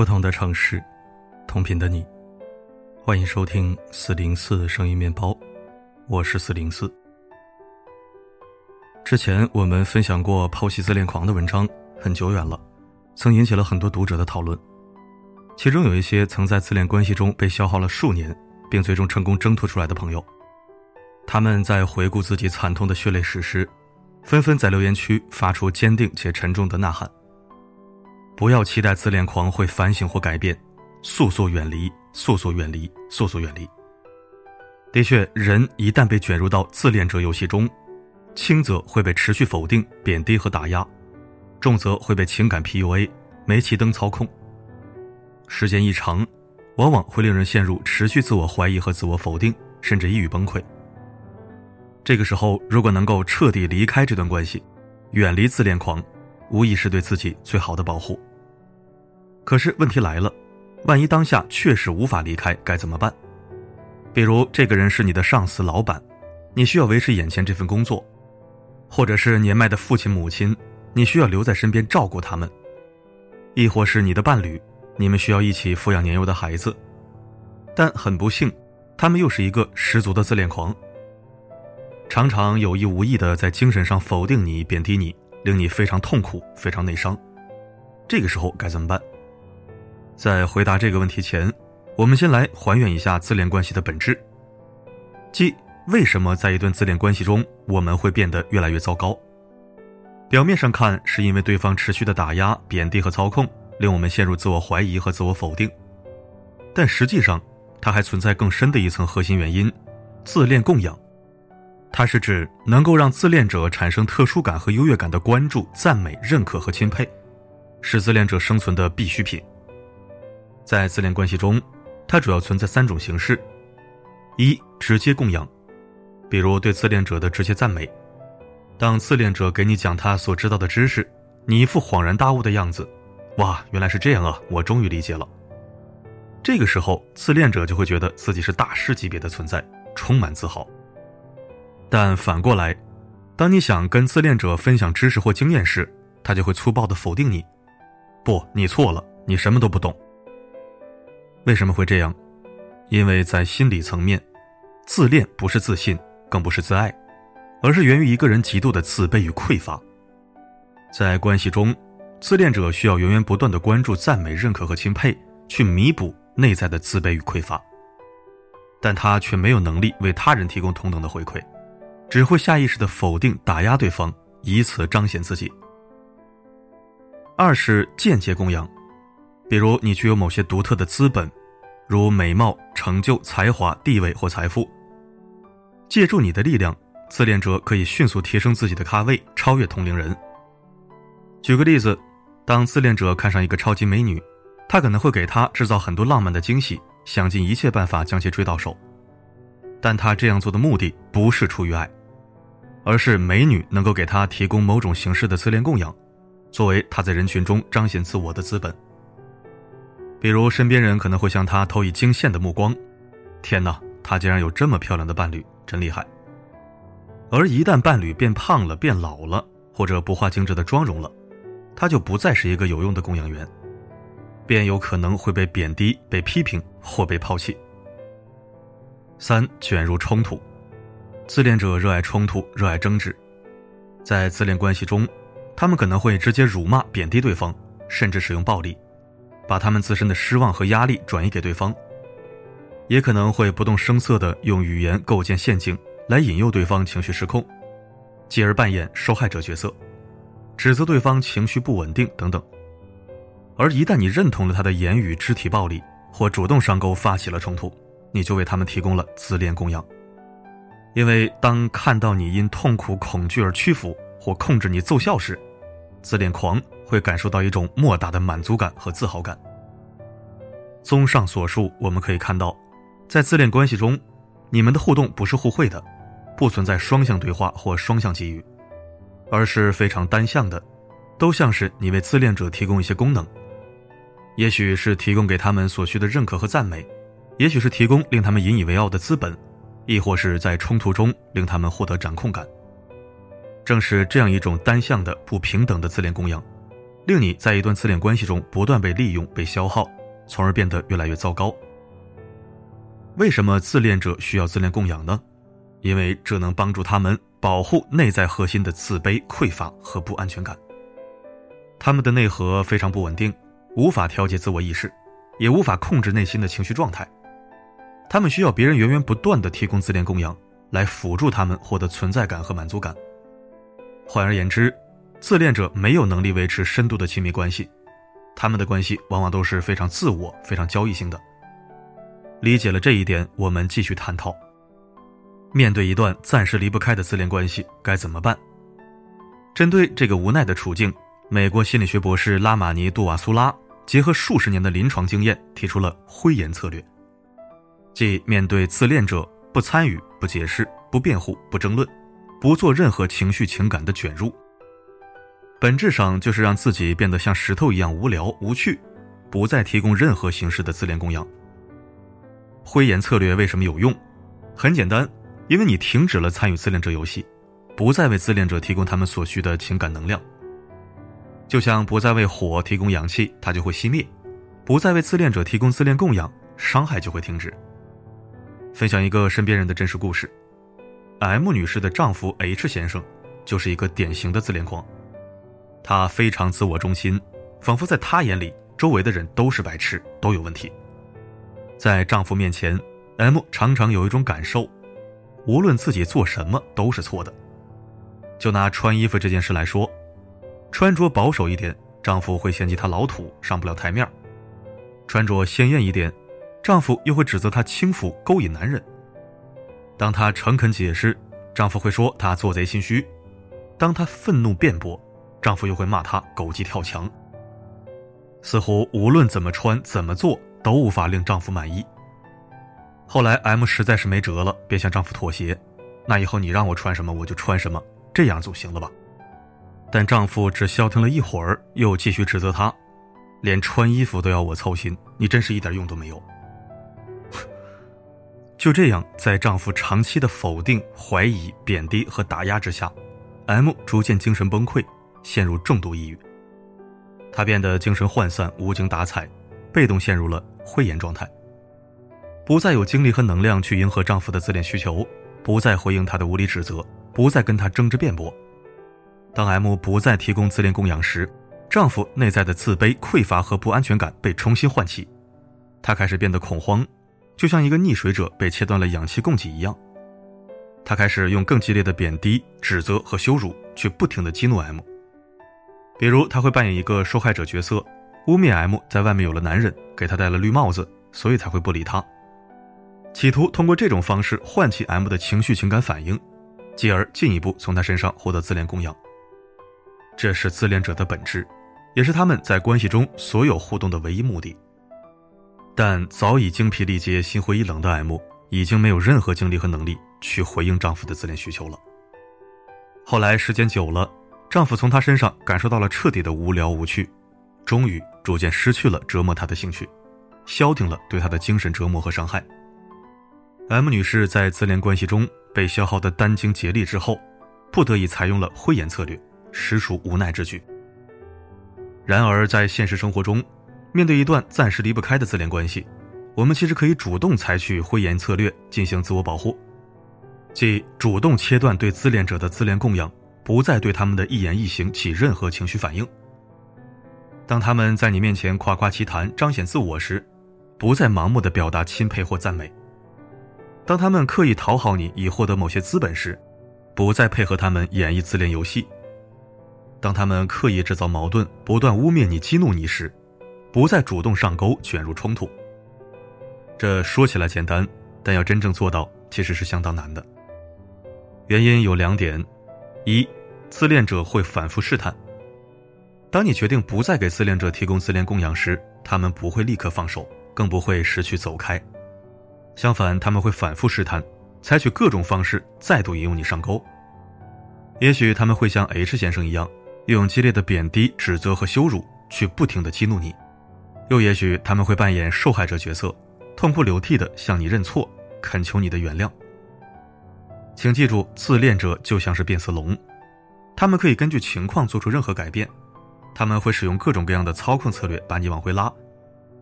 不同的城市，同频的你，欢迎收听四零四声音面包，我是四零四。之前我们分享过剖析自恋狂的文章，很久远了，曾引起了很多读者的讨论。其中有一些曾在自恋关系中被消耗了数年，并最终成功挣脱出来的朋友，他们在回顾自己惨痛的血泪史时，纷纷在留言区发出坚定且沉重的呐喊。不要期待自恋狂会反省或改变，速速远离，速速远离，速速远离。的确，人一旦被卷入到自恋者游戏中，轻则会被持续否定、贬低和打压，重则会被情感 PUA、煤气灯操控。时间一长，往往会令人陷入持续自我怀疑和自我否定，甚至抑郁崩溃。这个时候，如果能够彻底离开这段关系，远离自恋狂，无疑是对自己最好的保护。可是问题来了，万一当下确实无法离开，该怎么办？比如这个人是你的上司、老板，你需要维持眼前这份工作；或者是年迈的父亲、母亲，你需要留在身边照顾他们；亦或是你的伴侣，你们需要一起抚养年幼的孩子。但很不幸，他们又是一个十足的自恋狂，常常有意无意的在精神上否定你、贬低你，令你非常痛苦、非常内伤。这个时候该怎么办？在回答这个问题前，我们先来还原一下自恋关系的本质，即为什么在一段自恋关系中我们会变得越来越糟糕。表面上看，是因为对方持续的打压、贬低和操控，令我们陷入自我怀疑和自我否定。但实际上，它还存在更深的一层核心原因——自恋供养。它是指能够让自恋者产生特殊感和优越感的关注、赞美、认可和钦佩，是自恋者生存的必需品。在自恋关系中，它主要存在三种形式：一、直接供养，比如对自恋者的直接赞美。当自恋者给你讲他所知道的知识，你一副恍然大悟的样子，哇，原来是这样啊，我终于理解了。这个时候，自恋者就会觉得自己是大师级别的存在，充满自豪。但反过来，当你想跟自恋者分享知识或经验时，他就会粗暴的否定你：“不，你错了，你什么都不懂。”为什么会这样？因为在心理层面，自恋不是自信，更不是自爱，而是源于一个人极度的自卑与匮乏。在关系中，自恋者需要源源不断的关注、赞美、认可和钦佩，去弥补内在的自卑与匮乏，但他却没有能力为他人提供同等的回馈，只会下意识的否定、打压对方，以此彰显自己。二是间接供养。比如你具有某些独特的资本，如美貌、成就、才华、地位或财富。借助你的力量，自恋者可以迅速提升自己的咖位，超越同龄人。举个例子，当自恋者看上一个超级美女，他可能会给她制造很多浪漫的惊喜，想尽一切办法将其追到手。但他这样做的目的不是出于爱，而是美女能够给他提供某种形式的自恋供养，作为他在人群中彰显自我的资本。比如，身边人可能会向他投以惊羡的目光，天哪，他竟然有这么漂亮的伴侣，真厉害。而一旦伴侣变胖了、变老了，或者不化精致的妆容了，他就不再是一个有用的供养员，便有可能会被贬低、被批评或被抛弃。三、卷入冲突，自恋者热爱冲突，热爱争执，在自恋关系中，他们可能会直接辱骂、贬低对方，甚至使用暴力。把他们自身的失望和压力转移给对方，也可能会不动声色地用语言构建陷阱来引诱对方情绪失控，继而扮演受害者角色，指责对方情绪不稳定等等。而一旦你认同了他的言语、肢体暴力，或主动上钩发起了冲突，你就为他们提供了自恋供养。因为当看到你因痛苦、恐惧而屈服或控制你奏效时，自恋狂。会感受到一种莫大的满足感和自豪感。综上所述，我们可以看到，在自恋关系中，你们的互动不是互惠的，不存在双向对话或双向给予，而是非常单向的，都像是你为自恋者提供一些功能，也许是提供给他们所需的认可和赞美，也许是提供令他们引以为傲的资本，亦或是在冲突中令他们获得掌控感。正是这样一种单向的不平等的自恋供养。令你在一段自恋关系中不断被利用、被消耗，从而变得越来越糟糕。为什么自恋者需要自恋供养呢？因为这能帮助他们保护内在核心的自卑、匮乏和不安全感。他们的内核非常不稳定，无法调节自我意识，也无法控制内心的情绪状态。他们需要别人源源不断的提供自恋供养，来辅助他们获得存在感和满足感。换而言之，自恋者没有能力维持深度的亲密关系，他们的关系往往都是非常自我、非常交易性的。理解了这一点，我们继续探讨。面对一段暂时离不开的自恋关系，该怎么办？针对这个无奈的处境。美国心理学博士拉马尼·杜瓦苏拉结合数十年的临床经验，提出了灰岩策略，即面对自恋者不参与、不解释、不辩护、不争论，不做任何情绪情感的卷入，本质上就是让自己变得像石头一样无聊无趣，不再提供任何形式的自恋供养。灰岩策略为什么有用？很简单，因为你停止了参与自恋者游戏，不再为自恋者提供他们所需的情感能量。就像不再为火提供氧气，它就会熄灭；不再为自恋者提供自恋供养，伤害就会停止。分享一个身边人的真实故事：M 女士的丈夫 H 先生就是一个典型的自恋狂，他非常自我中心，仿佛在他眼里，周围的人都是白痴，都有问题。在丈夫面前，M 常常有一种感受，无论自己做什么都是错的。就拿穿衣服这件事来说。穿着保守一点，丈夫会嫌弃她老土，上不了台面；穿着鲜艳一点，丈夫又会指责她轻浮，勾引男人。当她诚恳解释，丈夫会说她做贼心虚；当她愤怒辩驳，丈夫又会骂她狗急跳墙。似乎无论怎么穿、怎么做，都无法令丈夫满意。后来，M 实在是没辙了，便向丈夫妥协：“那以后你让我穿什么，我就穿什么，这样总行了吧？”但丈夫只消停了一会儿，又继续指责她：“连穿衣服都要我操心，你真是一点用都没有。”就这样，在丈夫长期的否定、怀疑、贬低和打压之下，M 逐渐精神崩溃，陷入重度抑郁。她变得精神涣散、无精打采，被动陷入了灰岩状态，不再有精力和能量去迎合丈夫的自恋需求，不再回应他的无理指责，不再跟他争执辩驳。当 M 不再提供自恋供养时，丈夫内在的自卑、匮乏和不安全感被重新唤起，他开始变得恐慌，就像一个溺水者被切断了氧气供给一样。他开始用更激烈的贬低、指责和羞辱去不停地激怒 M。比如，他会扮演一个受害者角色，污蔑 M 在外面有了男人，给他戴了绿帽子，所以才会不理他，企图通过这种方式唤起 M 的情绪情感反应，继而进一步从他身上获得自恋供养。这是自恋者的本质，也是他们在关系中所有互动的唯一目的。但早已精疲力竭、心灰意冷的 M 已经没有任何精力和能力去回应丈夫的自恋需求了。后来时间久了，丈夫从她身上感受到了彻底的无聊无趣，终于逐渐失去了折磨她的兴趣，消停了对她的精神折磨和伤害。M 女士在自恋关系中被消耗得殚精竭虑之后，不得已采用了灰岩策略。实属无奈之举。然而，在现实生活中，面对一段暂时离不开的自恋关系，我们其实可以主动采取灰岩策略进行自我保护，即主动切断对自恋者的自恋供养，不再对他们的一言一行起任何情绪反应。当他们在你面前夸夸其谈、彰显自我时，不再盲目的表达钦佩或赞美；当他们刻意讨好你以获得某些资本时，不再配合他们演绎自恋游戏。当他们刻意制造矛盾，不断污蔑你、激怒你时，不再主动上钩，卷入冲突。这说起来简单，但要真正做到，其实是相当难的。原因有两点：一，自恋者会反复试探。当你决定不再给自恋者提供自恋供养时，他们不会立刻放手，更不会失去走开。相反，他们会反复试探，采取各种方式再度引诱你上钩。也许他们会像 H 先生一样。用激烈的贬低、指责和羞辱去不停的激怒你，又也许他们会扮演受害者角色，痛哭流涕的向你认错，恳求你的原谅。请记住，自恋者就像是变色龙，他们可以根据情况做出任何改变，他们会使用各种各样的操控策略把你往回拉，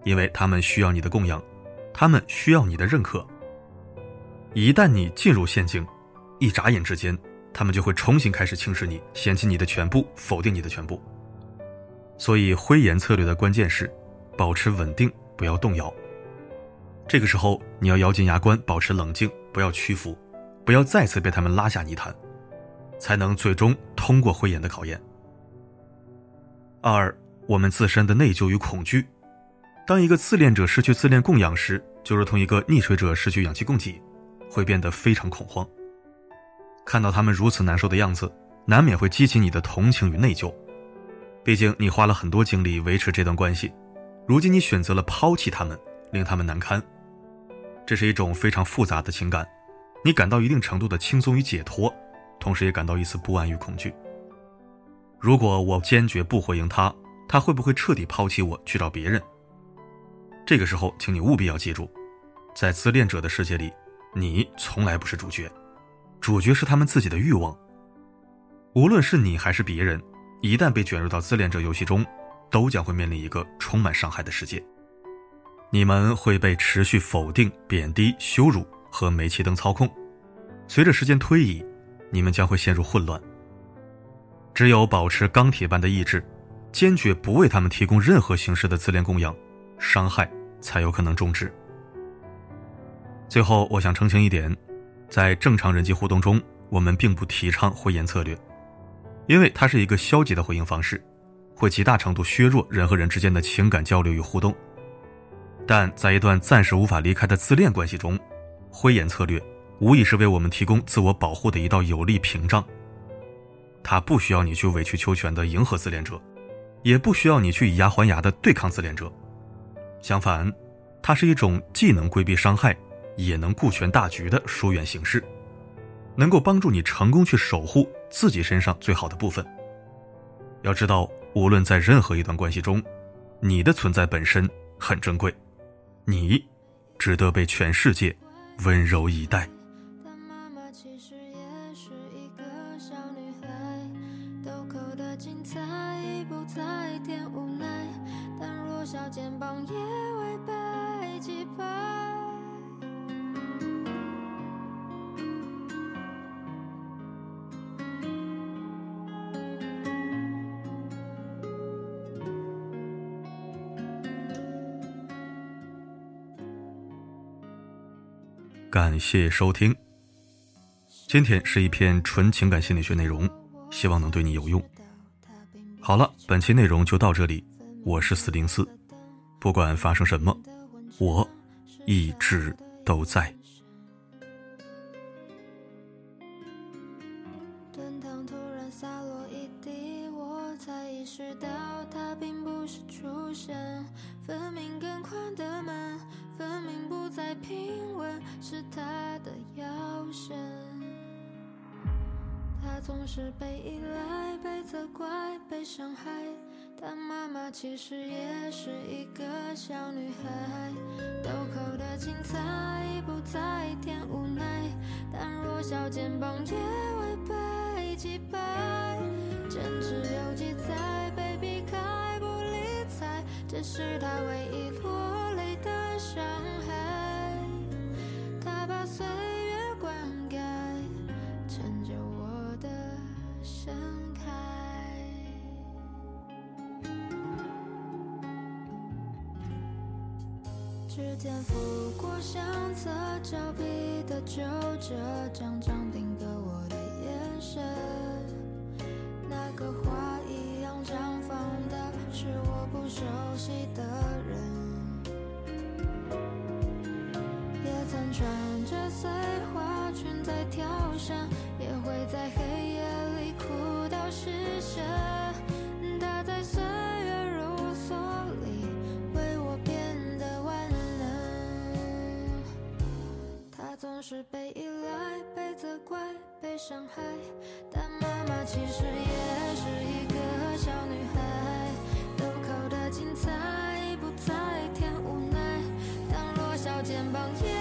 因为他们需要你的供养，他们需要你的认可。一旦你进入陷阱，一眨眼之间，他们就会重新开始轻视你，嫌弃你的全部，否定你的全部。所以，灰岩策略的关键是保持稳定，不要动摇。这个时候，你要咬紧牙关，保持冷静，不要屈服，不要再次被他们拉下泥潭，才能最终通过灰岩的考验。二，我们自身的内疚与恐惧。当一个自恋者失去自恋供养时，就如同一个溺水者失去氧气供给，会变得非常恐慌。看到他们如此难受的样子，难免会激起你的同情与内疚。毕竟你花了很多精力维持这段关系，如今你选择了抛弃他们，令他们难堪。这是一种非常复杂的情感，你感到一定程度的轻松与解脱，同时也感到一丝不安与恐惧。如果我坚决不回应他，他会不会彻底抛弃我去找别人？这个时候，请你务必要记住，在自恋者的世界里，你从来不是主角，主角是他们自己的欲望。无论是你还是别人，一旦被卷入到自恋者游戏中，都将会面临一个充满伤害的世界。你们会被持续否定、贬低、羞辱和煤气灯操控。随着时间推移，你们将会陷入混乱。只有保持钢铁般的意志，坚决不为他们提供任何形式的自恋供养，伤害才有可能终止。最后，我想澄清一点，在正常人际互动中，我们并不提倡回言策略，因为它是一个消极的回应方式，会极大程度削弱人和人之间的情感交流与互动。但在一段暂时无法离开的自恋关系中，灰岩策略无疑是为我们提供自我保护的一道有力屏障。它不需要你去委曲求全的迎合自恋者，也不需要你去以牙还牙的对抗自恋者。相反，它是一种既能规避伤害，也能顾全大局的疏远形式，能够帮助你成功去守护自己身上最好的部分。要知道，无论在任何一段关系中，你的存在本身很珍贵。你值得被全世界温柔以待。感谢收听，今天是一篇纯情感心理学内容，希望能对你有用。好了，本期内容就到这里，我是四零四，不管发生什么，我一直都在。炖汤突然洒落一地，我才意识到它并不是出现，分明更宽的门，平稳，是他的腰身。它总是被依赖、被责怪、被伤害，但妈妈其实也是一个小女孩。豆蔻的精彩已不再添无奈，但弱小肩膀也会被击败。坚持有几载被避开不理睬，这是他唯一落泪的伤害。岁月灌溉，成就我的盛开。指尖拂过相册，照笔的皱褶，张张定格我的眼神。那个花一样绽放的是我不熟悉的人。也曾穿着碎花裙在跳绳，也会在黑夜里哭到失声。她在岁月如梭里为我变得万能。她总是被依赖、被责怪、被伤害，但妈妈其实也是一个小女孩。豆蔻的精彩不再添无奈，但弱小肩膀也